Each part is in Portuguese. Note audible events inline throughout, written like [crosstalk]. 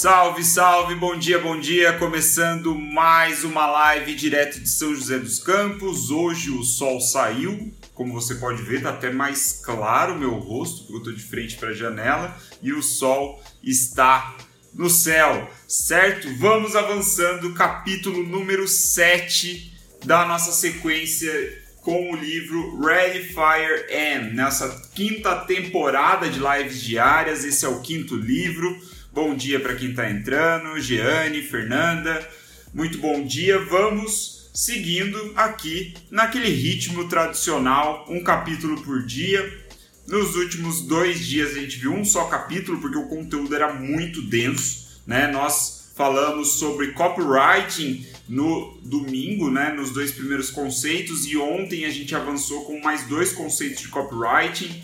Salve, salve, bom dia, bom dia. Começando mais uma live direto de São José dos Campos. Hoje o sol saiu, como você pode ver, tá até mais claro o meu rosto, porque eu tô de frente para a janela e o sol está no céu, certo? Vamos avançando, capítulo número 7 da nossa sequência com o livro Ready Fire M, nessa quinta temporada de lives diárias. Esse é o quinto livro. Bom dia para quem está entrando, Jeane, Fernanda. Muito bom dia. Vamos seguindo aqui naquele ritmo tradicional, um capítulo por dia. Nos últimos dois dias a gente viu um só capítulo porque o conteúdo era muito denso, né? Nós falamos sobre copywriting no domingo, né, nos dois primeiros conceitos e ontem a gente avançou com mais dois conceitos de copywriting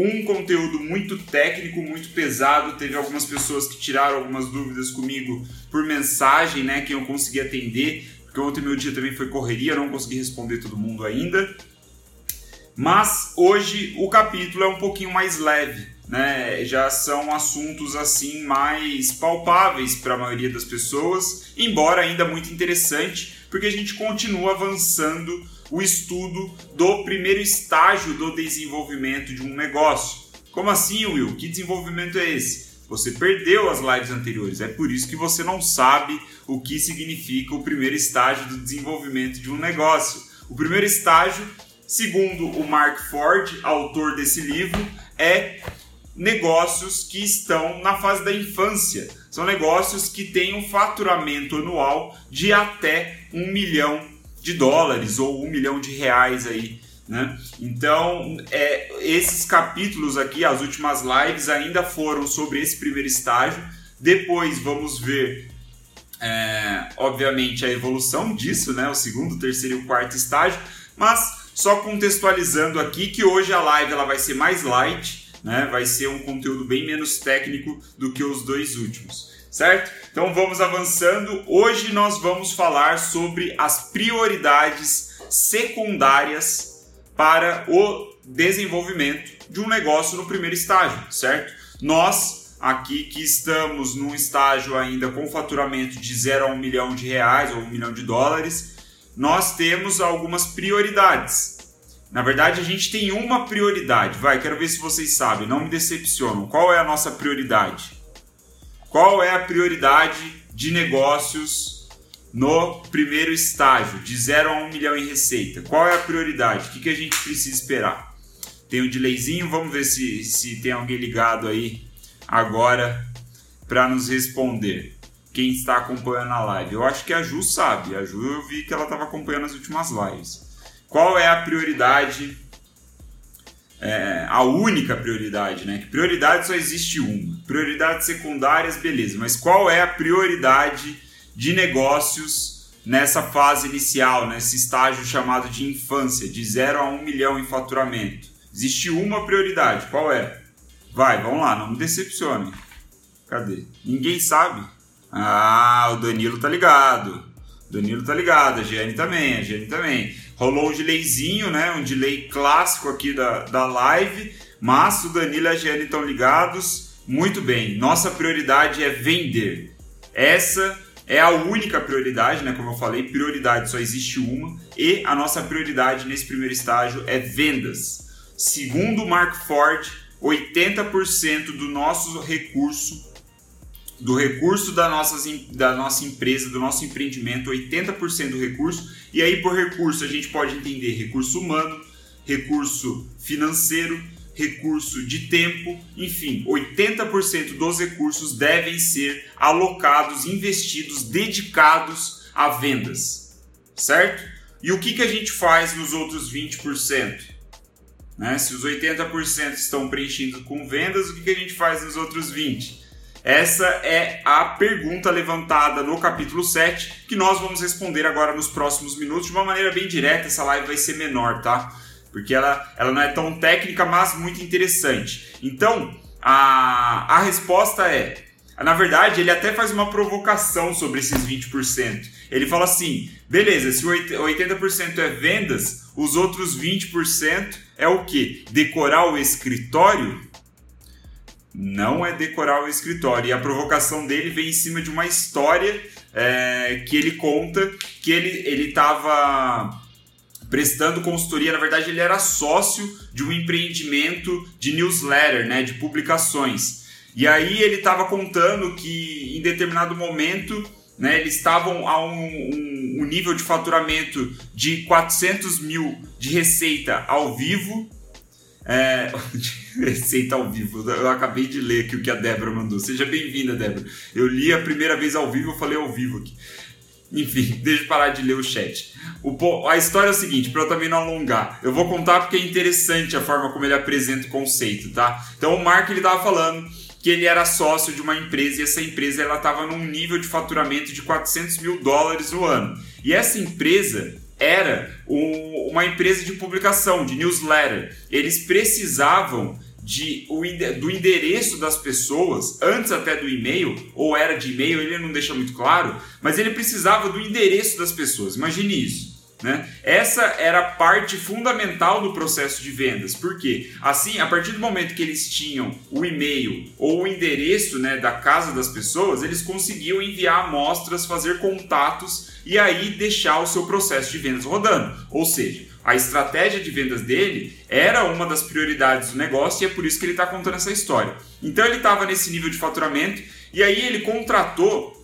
um conteúdo muito técnico, muito pesado. Teve algumas pessoas que tiraram algumas dúvidas comigo por mensagem, né, que eu consegui atender, porque ontem meu dia também foi correria, não consegui responder todo mundo ainda. Mas hoje o capítulo é um pouquinho mais leve, né? Já são assuntos assim mais palpáveis para a maioria das pessoas, embora ainda muito interessante, porque a gente continua avançando o estudo do primeiro estágio do desenvolvimento de um negócio. Como assim, Will? Que desenvolvimento é esse? Você perdeu as lives anteriores, é por isso que você não sabe o que significa o primeiro estágio do desenvolvimento de um negócio. O primeiro estágio, segundo o Mark Ford, autor desse livro, é negócios que estão na fase da infância. São negócios que têm um faturamento anual de até um milhão de dólares ou um milhão de reais aí. Né? Então, é, esses capítulos aqui, as últimas lives, ainda foram sobre esse primeiro estágio. Depois vamos ver, é, obviamente, a evolução disso, né? o segundo, terceiro e o quarto estágio. Mas só contextualizando aqui que hoje a live ela vai ser mais light, né? vai ser um conteúdo bem menos técnico do que os dois últimos certo? Então vamos avançando. Hoje nós vamos falar sobre as prioridades secundárias para o desenvolvimento de um negócio no primeiro estágio, certo? Nós aqui que estamos num estágio ainda com faturamento de 0 a 1 milhão de reais ou 1 milhão de dólares, nós temos algumas prioridades. Na verdade, a gente tem uma prioridade. Vai, quero ver se vocês sabem, não me decepcionam. Qual é a nossa prioridade? Qual é a prioridade de negócios no primeiro estágio, de 0 a 1 um milhão em receita? Qual é a prioridade? O que, que a gente precisa esperar? Tem um delayzinho, vamos ver se, se tem alguém ligado aí agora para nos responder. Quem está acompanhando a live? Eu acho que a Ju sabe. A Ju eu vi que ela estava acompanhando as últimas lives. Qual é a prioridade é, a única prioridade, né? Que prioridade só existe uma. Prioridades secundárias, beleza, mas qual é a prioridade de negócios nessa fase inicial, nesse estágio chamado de infância, de 0 a 1 um milhão em faturamento? Existe uma prioridade, qual é? Vai, vamos lá, não me decepcione. Cadê? Ninguém sabe? Ah, o Danilo tá ligado. Danilo tá ligado, a Giane também, a Giane também rolou um delayzinho, né? Um delay clássico aqui da, da live, mas o Danilo e a Giane estão ligados. Muito bem, nossa prioridade é vender. Essa é a única prioridade, né? Como eu falei, prioridade só existe uma, e a nossa prioridade nesse primeiro estágio é vendas. Segundo o Mark Ford, 80% do nosso recurso do recurso da, nossas, da nossa empresa, do nosso empreendimento, 80% do recurso. E aí, por recurso, a gente pode entender recurso humano, recurso financeiro, recurso de tempo, enfim, 80% dos recursos devem ser alocados, investidos, dedicados a vendas, certo? E o que, que a gente faz nos outros 20%? Né? Se os 80% estão preenchidos com vendas, o que, que a gente faz nos outros 20%? Essa é a pergunta levantada no capítulo 7, que nós vamos responder agora nos próximos minutos de uma maneira bem direta. Essa live vai ser menor, tá? Porque ela, ela não é tão técnica, mas muito interessante. Então, a, a resposta é: na verdade, ele até faz uma provocação sobre esses 20%. Ele fala assim: beleza, se 80% é vendas, os outros 20% é o que? Decorar o escritório? Não é decorar o escritório. E a provocação dele vem em cima de uma história é, que ele conta que ele estava prestando consultoria. Na verdade, ele era sócio de um empreendimento de newsletter, né, de publicações. E aí ele estava contando que em determinado momento né, eles estavam a um, um, um nível de faturamento de 400 mil de receita ao vivo é, [laughs] receita ao vivo. Eu acabei de ler aqui o que a Débora mandou. Seja bem-vinda, Débora. Eu li a primeira vez ao vivo, eu falei ao vivo aqui. Enfim, [laughs] deixa eu parar de ler o chat. O, a história é o seguinte, para eu também não alongar. Eu vou contar porque é interessante a forma como ele apresenta o conceito, tá? Então o Mark ele tava falando que ele era sócio de uma empresa e essa empresa ela estava num nível de faturamento de 400 mil dólares no ano. E essa empresa era uma empresa de publicação, de newsletter. Eles precisavam de, do endereço das pessoas, antes até do e-mail, ou era de e-mail, ele não deixa muito claro, mas ele precisava do endereço das pessoas. Imagine isso. Né? Essa era parte fundamental do processo de vendas, porque assim, a partir do momento que eles tinham o e-mail ou o endereço né, da casa das pessoas, eles conseguiam enviar amostras, fazer contatos e aí deixar o seu processo de vendas rodando. Ou seja, a estratégia de vendas dele era uma das prioridades do negócio e é por isso que ele está contando essa história. Então ele estava nesse nível de faturamento e aí ele contratou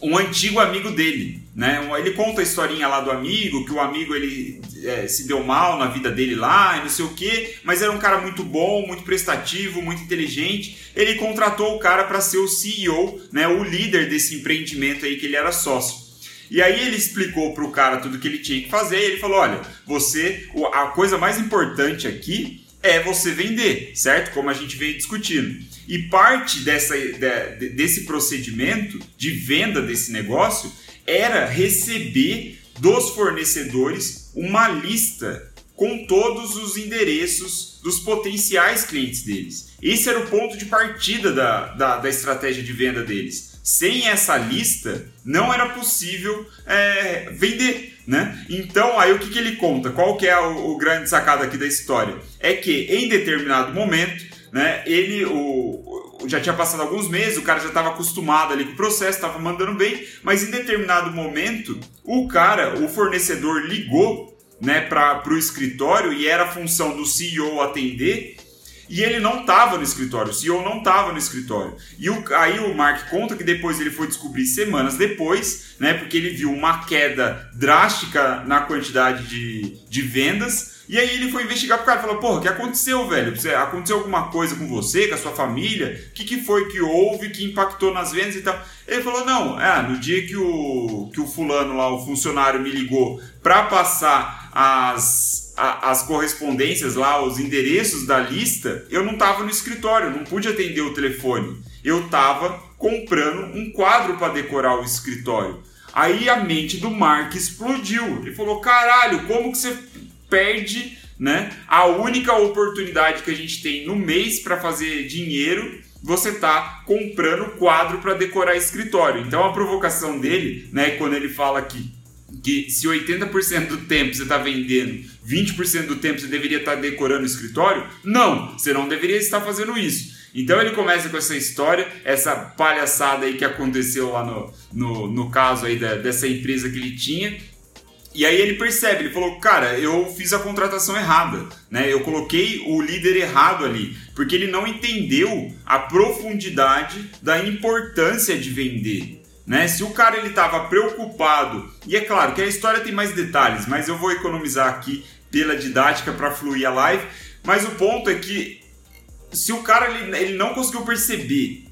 um antigo amigo dele, né? Ele conta a historinha lá do amigo, que o amigo ele é, se deu mal na vida dele lá e não sei o que, mas era um cara muito bom, muito prestativo, muito inteligente. Ele contratou o cara para ser o CEO, né? O líder desse empreendimento aí que ele era sócio. E aí ele explicou para o cara tudo que ele tinha que fazer. E ele falou: olha, você, a coisa mais importante aqui é você vender, certo? Como a gente veio discutindo. E parte dessa, de, desse procedimento de venda desse negócio era receber dos fornecedores uma lista com todos os endereços dos potenciais clientes deles. Esse era o ponto de partida da, da, da estratégia de venda deles. Sem essa lista, não era possível é, vender. Né? Então, aí o que, que ele conta? Qual que é o, o grande sacado aqui da história? É que em determinado momento né? Ele o, já tinha passado alguns meses, o cara já estava acostumado ali com o processo, estava mandando bem, mas em determinado momento o cara, o fornecedor ligou, né, para o escritório e era função do CEO atender. E ele não estava no escritório, o CEO não estava no escritório. E o, aí o Mark conta que depois ele foi descobrir semanas depois, né? Porque ele viu uma queda drástica na quantidade de, de vendas e aí ele foi investigar pro cara e falou: Porra, o que aconteceu, velho? Aconteceu alguma coisa com você, com a sua família? O que, que foi que houve que impactou nas vendas e tal? Ele falou: Não, é, no dia que o, que o fulano lá, o funcionário, me ligou para passar as, a, as correspondências lá, os endereços da lista, eu não tava no escritório, não pude atender o telefone. Eu tava comprando um quadro para decorar o escritório. Aí a mente do Mark explodiu. Ele falou: caralho, como que você perde né, a única oportunidade que a gente tem no mês para fazer dinheiro, você tá comprando quadro para decorar escritório. Então a provocação dele, né, quando ele fala que, que se 80% do tempo você está vendendo, 20% do tempo você deveria estar tá decorando o escritório, não, você não deveria estar fazendo isso. Então ele começa com essa história, essa palhaçada aí que aconteceu lá no, no, no caso aí da, dessa empresa que ele tinha, e aí ele percebe, ele falou, cara, eu fiz a contratação errada, né? Eu coloquei o líder errado ali, porque ele não entendeu a profundidade da importância de vender. Né? Se o cara ele estava preocupado, e é claro que a história tem mais detalhes, mas eu vou economizar aqui pela didática para fluir a live. Mas o ponto é que se o cara ele, ele não conseguiu perceber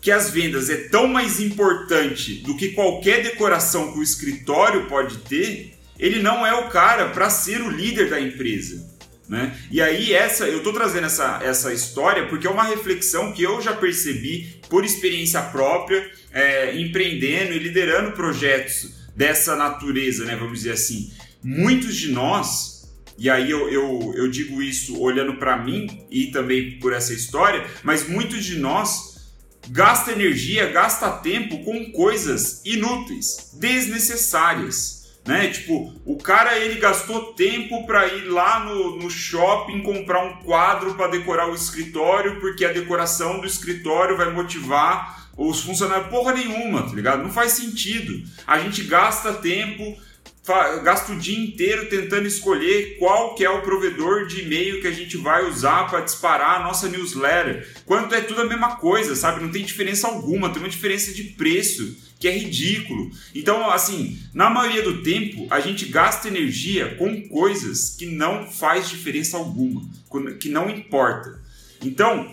que as vendas é tão mais importante do que qualquer decoração que o escritório pode ter, ele não é o cara para ser o líder da empresa. Né? E aí essa eu estou trazendo essa, essa história porque é uma reflexão que eu já percebi por experiência própria, é, empreendendo e liderando projetos dessa natureza, né, vamos dizer assim. Muitos de nós, e aí eu, eu, eu digo isso olhando para mim e também por essa história, mas muitos de nós gasta energia, gasta tempo com coisas inúteis, desnecessárias. Né? Tipo, o cara ele gastou tempo para ir lá no, no shopping comprar um quadro para decorar o escritório, porque a decoração do escritório vai motivar os funcionários. Porra nenhuma, tá ligado? Não faz sentido. A gente gasta tempo gasta o dia inteiro tentando escolher qual que é o provedor de e-mail que a gente vai usar para disparar a nossa newsletter. Quando é tudo a mesma coisa, sabe? Não tem diferença alguma, tem uma diferença de preço que é ridículo. Então, assim, na maioria do tempo, a gente gasta energia com coisas que não faz diferença alguma, que não importa. Então,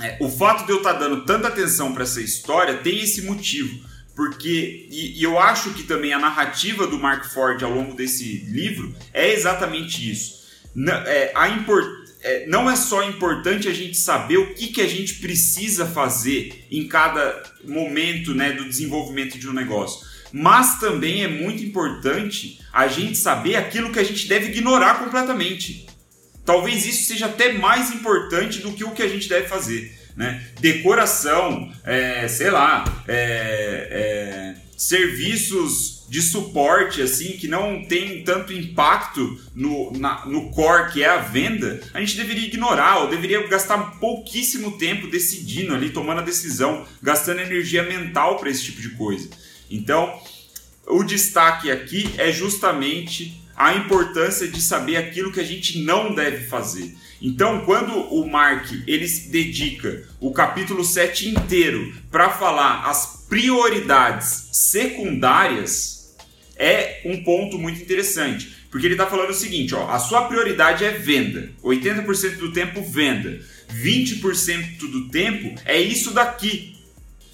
é, o fato de eu estar tá dando tanta atenção para essa história tem esse motivo porque e, e, eu acho que também a narrativa do Mark Ford ao longo desse livro é exatamente isso. Não é, a import, é, não é só importante a gente saber o que, que a gente precisa fazer em cada momento né, do desenvolvimento de um negócio, mas também é muito importante a gente saber aquilo que a gente deve ignorar completamente. Talvez isso seja até mais importante do que o que a gente deve fazer né? Decoração, é, sei lá, é, é, serviços de suporte assim que não tem tanto impacto no, na, no core que é a venda, a gente deveria ignorar ou deveria gastar pouquíssimo tempo decidindo ali, tomando a decisão, gastando energia mental para esse tipo de coisa. Então, o destaque aqui é justamente a importância de saber aquilo que a gente não deve fazer. Então, quando o Mark ele dedica o capítulo 7 inteiro para falar as prioridades secundárias, é um ponto muito interessante. Porque ele está falando o seguinte: ó, a sua prioridade é venda, 80% do tempo venda, 20% do tempo é isso daqui,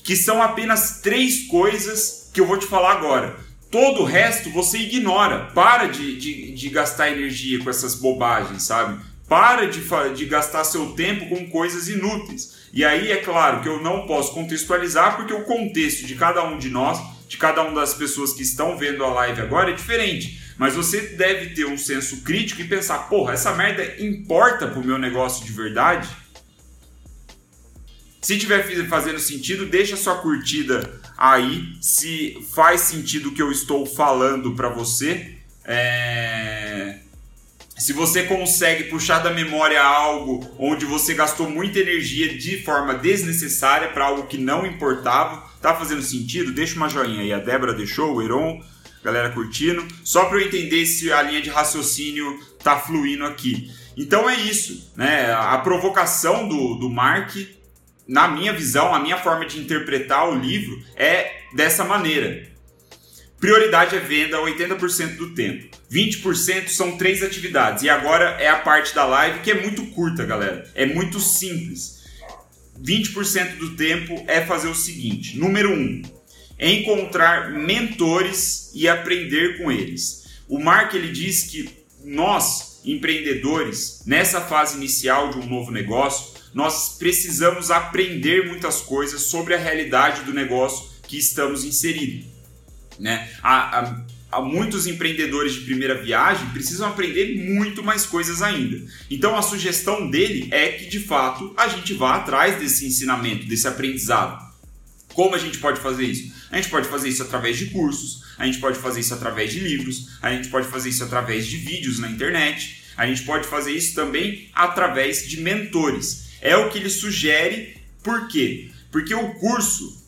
que são apenas três coisas que eu vou te falar agora. Todo o resto você ignora. Para de, de, de gastar energia com essas bobagens, sabe? Para de, de gastar seu tempo com coisas inúteis. E aí é claro que eu não posso contextualizar porque o contexto de cada um de nós, de cada uma das pessoas que estão vendo a live agora é diferente. Mas você deve ter um senso crítico e pensar: porra, essa merda importa pro meu negócio de verdade? Se tiver fazendo sentido, deixa sua curtida aí. Se faz sentido o que eu estou falando para você. É... Se você consegue puxar da memória algo onde você gastou muita energia de forma desnecessária para algo que não importava, tá fazendo sentido? Deixa uma joinha aí. A Débora deixou, o Heron, galera curtindo. Só para eu entender se a linha de raciocínio tá fluindo aqui. Então é isso, né? A provocação do, do Mark, na minha visão, a minha forma de interpretar o livro é dessa maneira. Prioridade é venda 80% do tempo. 20% são três atividades. E agora é a parte da live que é muito curta, galera. É muito simples. 20% do tempo é fazer o seguinte: número 1, um, encontrar mentores e aprender com eles. O Mark ele diz que nós, empreendedores, nessa fase inicial de um novo negócio, nós precisamos aprender muitas coisas sobre a realidade do negócio que estamos inseridos. Né? Há, muitos empreendedores de primeira viagem precisam aprender muito mais coisas ainda. Então a sugestão dele é que de fato a gente vá atrás desse ensinamento, desse aprendizado. Como a gente pode fazer isso? A gente pode fazer isso através de cursos, a gente pode fazer isso através de livros, a gente pode fazer isso através de vídeos na internet, a gente pode fazer isso também através de mentores. É o que ele sugere, por quê? Porque o curso,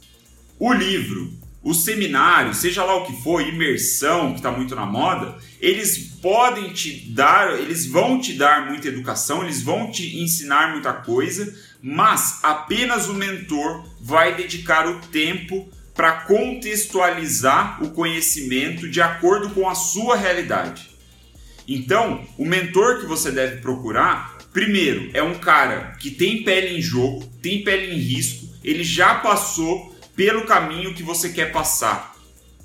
o livro, o seminário, seja lá o que for, imersão, que está muito na moda, eles podem te dar, eles vão te dar muita educação, eles vão te ensinar muita coisa, mas apenas o mentor vai dedicar o tempo para contextualizar o conhecimento de acordo com a sua realidade. Então, o mentor que você deve procurar, primeiro, é um cara que tem pele em jogo, tem pele em risco, ele já passou pelo caminho que você quer passar.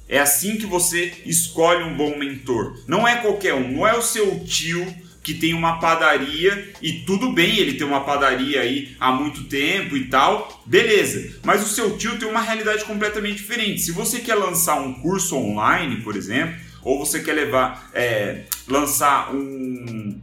É assim que você escolhe um bom mentor. Não é qualquer um, não é o seu tio que tem uma padaria e tudo bem ele ter uma padaria aí há muito tempo e tal, beleza. Mas o seu tio tem uma realidade completamente diferente. Se você quer lançar um curso online, por exemplo, ou você quer levar, é, lançar um,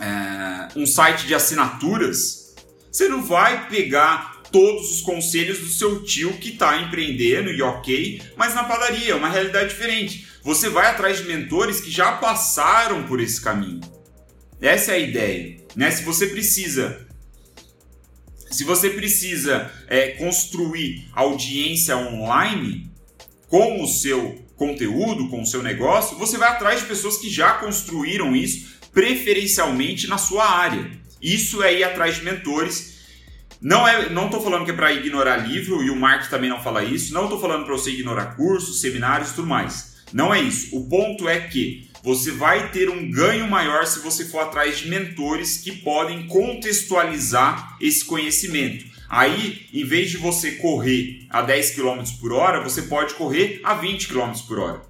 é, um site de assinaturas, você não vai pegar todos os conselhos do seu tio que está empreendendo e ok, mas na padaria, é uma realidade diferente. Você vai atrás de mentores que já passaram por esse caminho. Essa é a ideia. Né? Se você precisa se você precisa é, construir audiência online com o seu conteúdo, com o seu negócio, você vai atrás de pessoas que já construíram isso, preferencialmente na sua área. Isso é ir atrás de mentores. Não é, não estou falando que é para ignorar livro e o Mark também não fala isso. Não estou falando para você ignorar cursos, seminários, tudo mais. Não é isso. O ponto é que você vai ter um ganho maior se você for atrás de mentores que podem contextualizar esse conhecimento. Aí, em vez de você correr a 10 km por hora, você pode correr a 20 km por hora.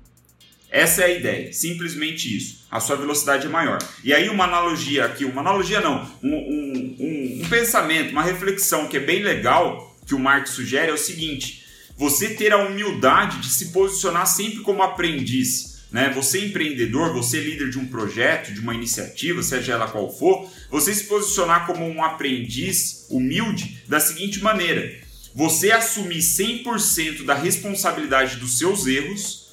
Essa é a ideia, simplesmente isso. A sua velocidade é maior. E aí, uma analogia aqui, uma analogia não, um, um, um, um pensamento, uma reflexão que é bem legal, que o Marx sugere, é o seguinte: você ter a humildade de se posicionar sempre como aprendiz né? Você empreendedor, você líder de um projeto, de uma iniciativa, seja ela qual for, você se posicionar como um aprendiz humilde da seguinte maneira: você assumir 100% da responsabilidade dos seus erros.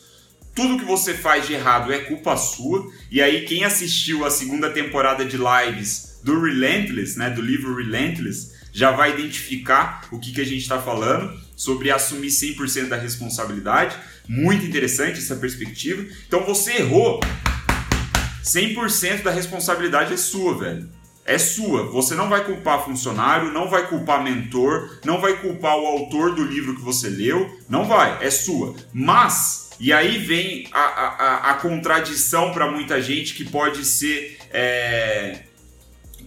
Tudo que você faz de errado é culpa sua. E aí quem assistiu a segunda temporada de lives do Relentless, né, do livro Relentless, já vai identificar o que, que a gente está falando sobre assumir 100% da responsabilidade. Muito interessante essa perspectiva. Então você errou. 100% da responsabilidade é sua, velho. É sua. Você não vai culpar funcionário, não vai culpar mentor, não vai culpar o autor do livro que você leu. Não vai. É sua. Mas, e aí vem a, a, a contradição para muita gente que pode ser. É,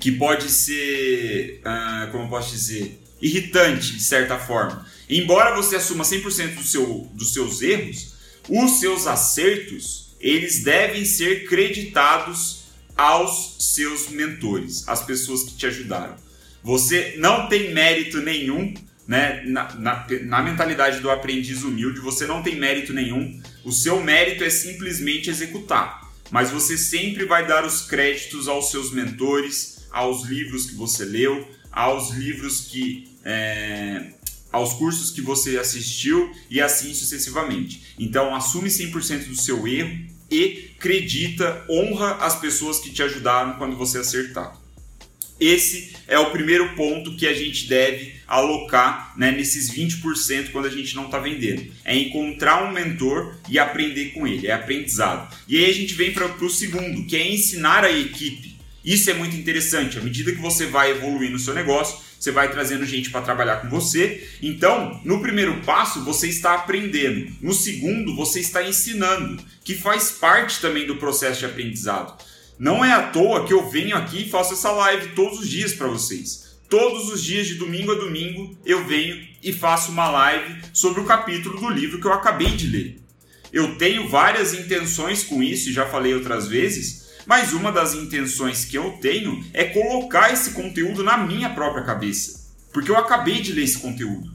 que pode ser. Uh, como eu posso dizer? Irritante, de certa forma. Embora você assuma 100% do seu, dos seus erros, os seus acertos, eles devem ser creditados aos seus mentores, às pessoas que te ajudaram. Você não tem mérito nenhum, né? Na, na, na mentalidade do aprendiz humilde, você não tem mérito nenhum. O seu mérito é simplesmente executar. Mas você sempre vai dar os créditos aos seus mentores, aos livros que você leu, aos livros que é, aos cursos que você assistiu e assim sucessivamente. Então, assume 100% do seu erro e acredita, honra as pessoas que te ajudaram quando você acertar. Esse é o primeiro ponto que a gente deve alocar né, nesses 20% quando a gente não está vendendo. É encontrar um mentor e aprender com ele, é aprendizado. E aí a gente vem para o segundo, que é ensinar a equipe. Isso é muito interessante. À medida que você vai evoluir no seu negócio, você vai trazendo gente para trabalhar com você. Então, no primeiro passo, você está aprendendo. No segundo, você está ensinando, que faz parte também do processo de aprendizado. Não é à toa que eu venho aqui e faço essa live todos os dias para vocês. Todos os dias, de domingo a domingo, eu venho e faço uma live sobre o capítulo do livro que eu acabei de ler. Eu tenho várias intenções com isso, já falei outras vezes, mas uma das intenções que eu tenho é colocar esse conteúdo na minha própria cabeça, porque eu acabei de ler esse conteúdo.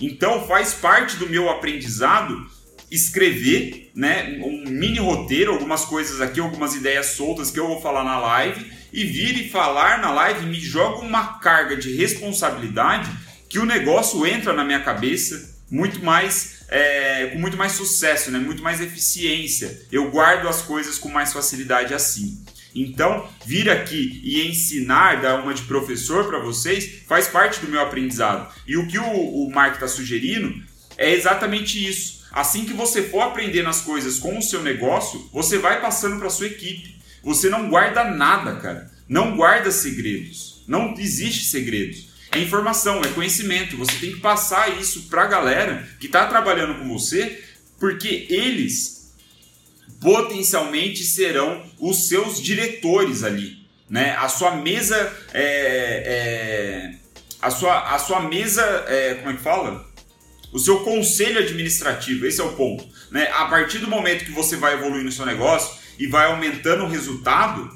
Então faz parte do meu aprendizado escrever, né, um mini roteiro, algumas coisas aqui, algumas ideias soltas que eu vou falar na live e vir e falar na live me joga uma carga de responsabilidade que o negócio entra na minha cabeça muito mais é, com muito mais sucesso, né? muito mais eficiência. Eu guardo as coisas com mais facilidade assim. Então, vir aqui e ensinar, dar uma de professor para vocês, faz parte do meu aprendizado. E o que o, o Mark está sugerindo é exatamente isso. Assim que você for aprendendo as coisas com o seu negócio, você vai passando para sua equipe. Você não guarda nada, cara. Não guarda segredos. Não existe segredos. É informação, é conhecimento. Você tem que passar isso para a galera que está trabalhando com você, porque eles potencialmente serão os seus diretores ali. Né? A sua mesa é, é, a, sua, a sua mesa é, como é que fala? O seu conselho administrativo, esse é o ponto. Né? A partir do momento que você vai evoluindo no seu negócio e vai aumentando o resultado,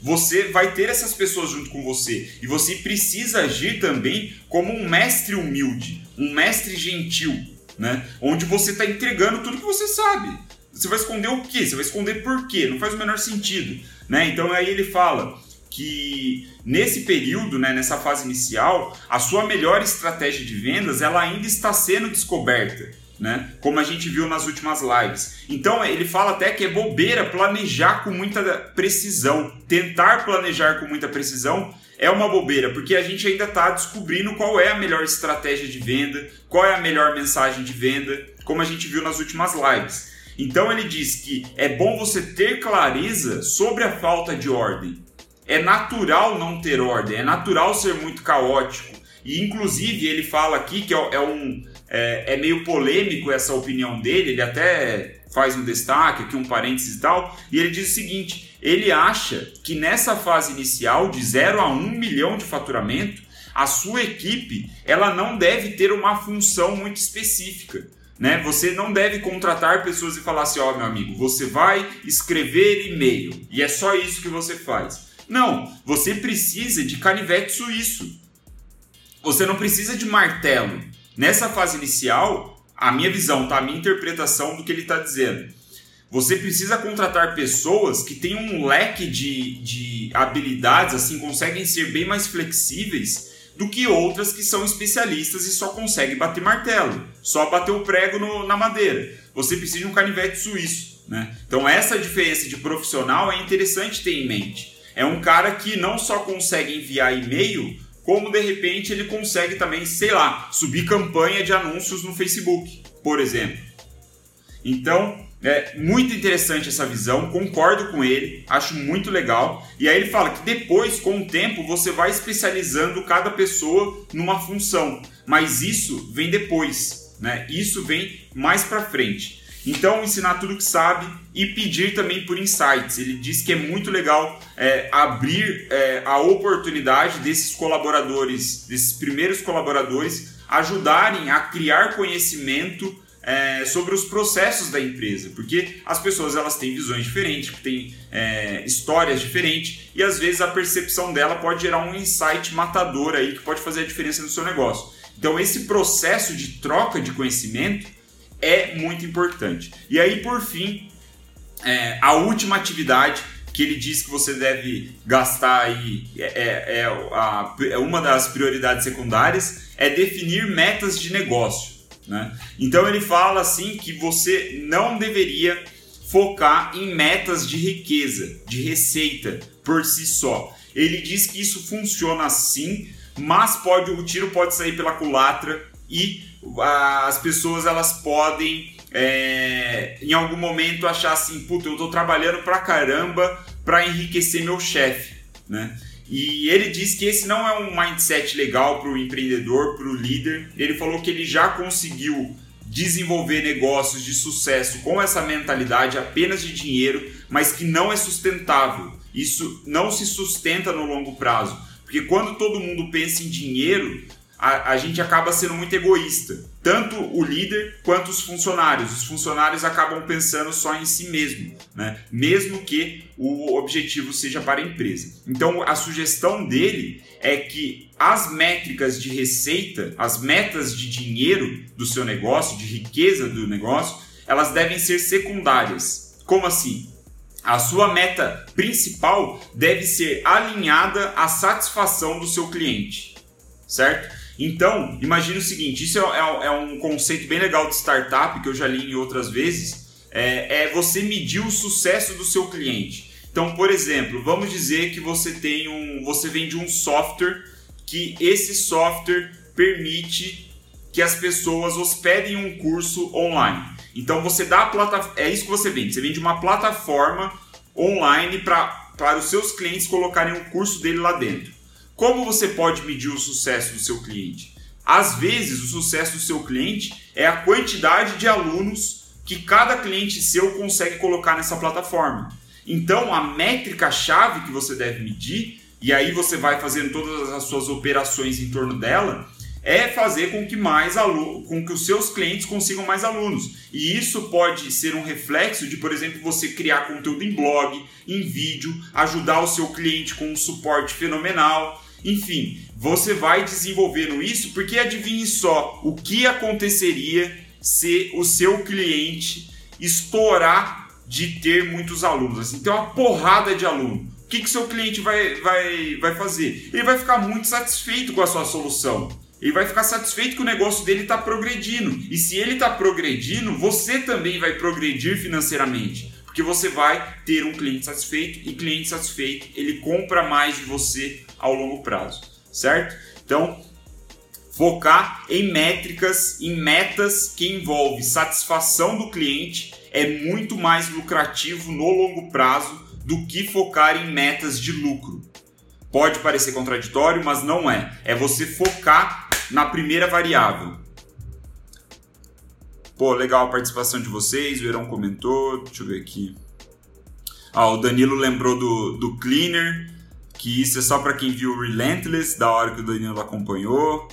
você vai ter essas pessoas junto com você e você precisa agir também como um mestre humilde, um mestre gentil, né? Onde você está entregando tudo que você sabe. Você vai esconder o quê? Você vai esconder por quê? Não faz o menor sentido, né? Então aí ele fala que nesse período, né, nessa fase inicial, a sua melhor estratégia de vendas ela ainda está sendo descoberta. Né? Como a gente viu nas últimas lives. Então ele fala até que é bobeira planejar com muita precisão. Tentar planejar com muita precisão é uma bobeira, porque a gente ainda está descobrindo qual é a melhor estratégia de venda, qual é a melhor mensagem de venda, como a gente viu nas últimas lives. Então ele diz que é bom você ter clareza sobre a falta de ordem. É natural não ter ordem, é natural ser muito caótico. E inclusive ele fala aqui que é, é um é, é, meio polêmico essa opinião dele, ele até faz um destaque aqui, um parênteses e tal, e ele diz o seguinte: ele acha que nessa fase inicial de 0 a 1 milhão de faturamento, a sua equipe ela não deve ter uma função muito específica. Né? Você não deve contratar pessoas e falar assim: ó, oh, meu amigo, você vai escrever e-mail e é só isso que você faz. Não, você precisa de canivete suíço. Você não precisa de martelo. Nessa fase inicial, a minha visão, tá? a minha interpretação do que ele está dizendo. Você precisa contratar pessoas que têm um leque de, de habilidades, assim, conseguem ser bem mais flexíveis do que outras que são especialistas e só conseguem bater martelo, só bater o prego no, na madeira. Você precisa de um canivete suíço. Né? Então, essa diferença de profissional é interessante ter em mente. É um cara que não só consegue enviar e-mail, como de repente ele consegue também, sei lá, subir campanha de anúncios no Facebook, por exemplo. Então, é muito interessante essa visão, concordo com ele, acho muito legal. E aí ele fala que depois, com o tempo, você vai especializando cada pessoa numa função, mas isso vem depois, né? Isso vem mais para frente. Então, ensinar tudo que sabe e pedir também por insights. Ele diz que é muito legal é, abrir é, a oportunidade desses colaboradores, desses primeiros colaboradores, ajudarem a criar conhecimento é, sobre os processos da empresa, porque as pessoas elas têm visões diferentes, têm é, histórias diferentes e às vezes a percepção dela pode gerar um insight matador aí que pode fazer a diferença no seu negócio. Então esse processo de troca de conhecimento é muito importante. E aí por fim é, a última atividade que ele diz que você deve gastar aí é, é, é, a, é uma das prioridades secundárias é definir metas de negócio. Né? Então ele fala assim que você não deveria focar em metas de riqueza, de receita por si só. Ele diz que isso funciona assim, mas pode o tiro pode sair pela culatra e as pessoas elas podem é, em algum momento achar assim, puta, eu estou trabalhando pra caramba para enriquecer meu chefe, né? E ele diz que esse não é um mindset legal para o empreendedor, para o líder. Ele falou que ele já conseguiu desenvolver negócios de sucesso com essa mentalidade apenas de dinheiro, mas que não é sustentável. Isso não se sustenta no longo prazo. Porque quando todo mundo pensa em dinheiro, a, a, gente acaba sendo muito egoísta. Tanto o líder quanto os funcionários. Os funcionários acabam pensando só em si mesmo, né? mesmo que o objetivo seja para a empresa. Então, a sugestão dele é que as métricas de receita, as metas de dinheiro do seu negócio, de riqueza do negócio, elas devem ser secundárias. Como assim? A sua meta principal deve ser alinhada à satisfação do seu cliente, certo? Então, imagine o seguinte: isso é, é, é, um conceito bem legal de startup que eu já li em outras vezes. É, é, você medir o sucesso do seu cliente. Então, por exemplo, vamos dizer que você tem um, você vende um software que esse software permite que as pessoas hospedem um curso online. Então você dá a plataforma, é isso que você vende. Você vende uma plataforma online para para os seus clientes colocarem o curso dele lá dentro. Como você pode medir o sucesso do seu cliente? Às vezes, o sucesso do seu cliente é a quantidade de alunos que cada cliente seu consegue colocar nessa plataforma. Então, a métrica-chave que você deve medir, e aí você vai fazendo todas as suas operações em torno dela, é fazer com que mais alunos, com que os seus clientes consigam mais alunos. E isso pode ser um reflexo de, por exemplo, você criar conteúdo em blog, em vídeo, ajudar o seu cliente com um suporte fenomenal, enfim, você vai desenvolvendo isso porque adivinhe só o que aconteceria se o seu cliente estourar de ter muitos alunos. Assim, tem uma porrada de aluno. o que, que seu cliente vai, vai, vai fazer? Ele vai ficar muito satisfeito com a sua solução. Ele vai ficar satisfeito que o negócio dele está progredindo. E se ele está progredindo, você também vai progredir financeiramente. Porque você vai ter um cliente satisfeito e cliente satisfeito, ele compra mais de você ao longo prazo, certo? Então, focar em métricas, em metas que envolve satisfação do cliente é muito mais lucrativo no longo prazo do que focar em metas de lucro. Pode parecer contraditório, mas não é. É você focar na primeira variável. Pô, legal a participação de vocês, o Heron comentou, deixa eu ver aqui. Ah, o Danilo lembrou do, do Cleaner, que isso é só para quem viu Relentless, da hora que o Danilo acompanhou.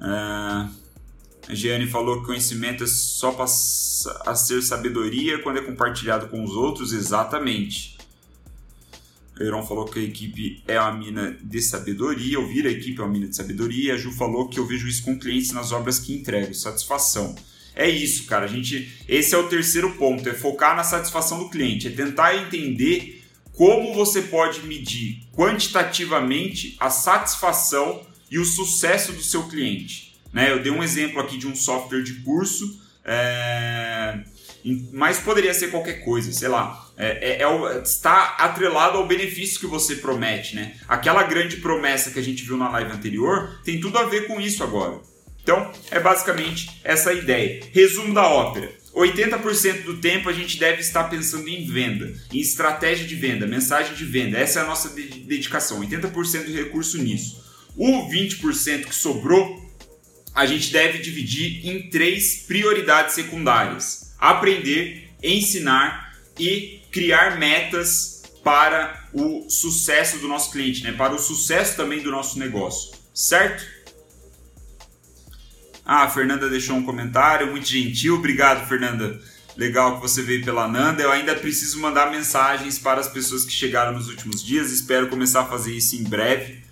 É... A Giane falou que conhecimento é só a ser sabedoria quando é compartilhado com os outros. Exatamente. Heron falou que a equipe é uma mina de sabedoria. Ouvir a equipe é uma mina de sabedoria. A Ju falou que eu vejo isso com clientes nas obras que entrego. Satisfação. É isso, cara. A gente, esse é o terceiro ponto. É focar na satisfação do cliente. É tentar entender como você pode medir quantitativamente a satisfação e o sucesso do seu cliente. Né? Eu dei um exemplo aqui de um software de curso, é... mas poderia ser qualquer coisa, sei lá. É, é, é, está atrelado ao benefício que você promete. Né? Aquela grande promessa que a gente viu na live anterior tem tudo a ver com isso agora. Então, é basicamente essa ideia. Resumo da ópera. 80% do tempo a gente deve estar pensando em venda, em estratégia de venda, mensagem de venda. Essa é a nossa dedicação. 80% de recurso nisso. O 20% que sobrou a gente deve dividir em três prioridades secundárias: aprender, ensinar e criar metas para o sucesso do nosso cliente, né? para o sucesso também do nosso negócio, certo? Ah, a Fernanda deixou um comentário muito gentil, obrigado, Fernanda. Legal que você veio pela Nanda. Eu ainda preciso mandar mensagens para as pessoas que chegaram nos últimos dias. Espero começar a fazer isso em breve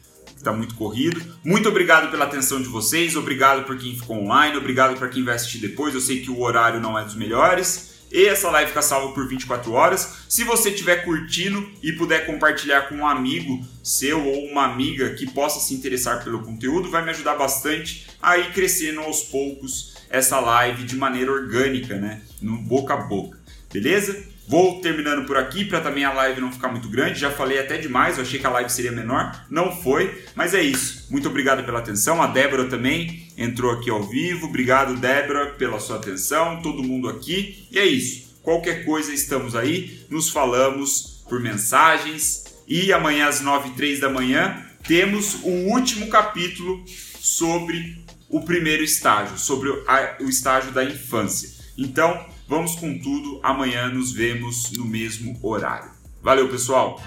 está muito corrido. Muito obrigado pela atenção de vocês, obrigado por quem ficou online, obrigado para quem vai assistir depois. Eu sei que o horário não é dos melhores. E essa live fica salva por 24 horas. Se você estiver curtindo e puder compartilhar com um amigo seu ou uma amiga que possa se interessar pelo conteúdo, vai me ajudar bastante a ir crescendo aos poucos essa live de maneira orgânica, né? No boca a boca. Beleza? Vou terminando por aqui para também a live não ficar muito grande. Já falei até demais, eu achei que a live seria menor, não foi, mas é isso. Muito obrigado pela atenção. A Débora também entrou aqui ao vivo. Obrigado, Débora, pela sua atenção. Todo mundo aqui. E é isso. Qualquer coisa, estamos aí. Nos falamos por mensagens. E amanhã às 9 e 3 da manhã temos o último capítulo sobre o primeiro estágio, sobre o estágio da infância. Então, Vamos com tudo, amanhã nos vemos no mesmo horário. Valeu, pessoal!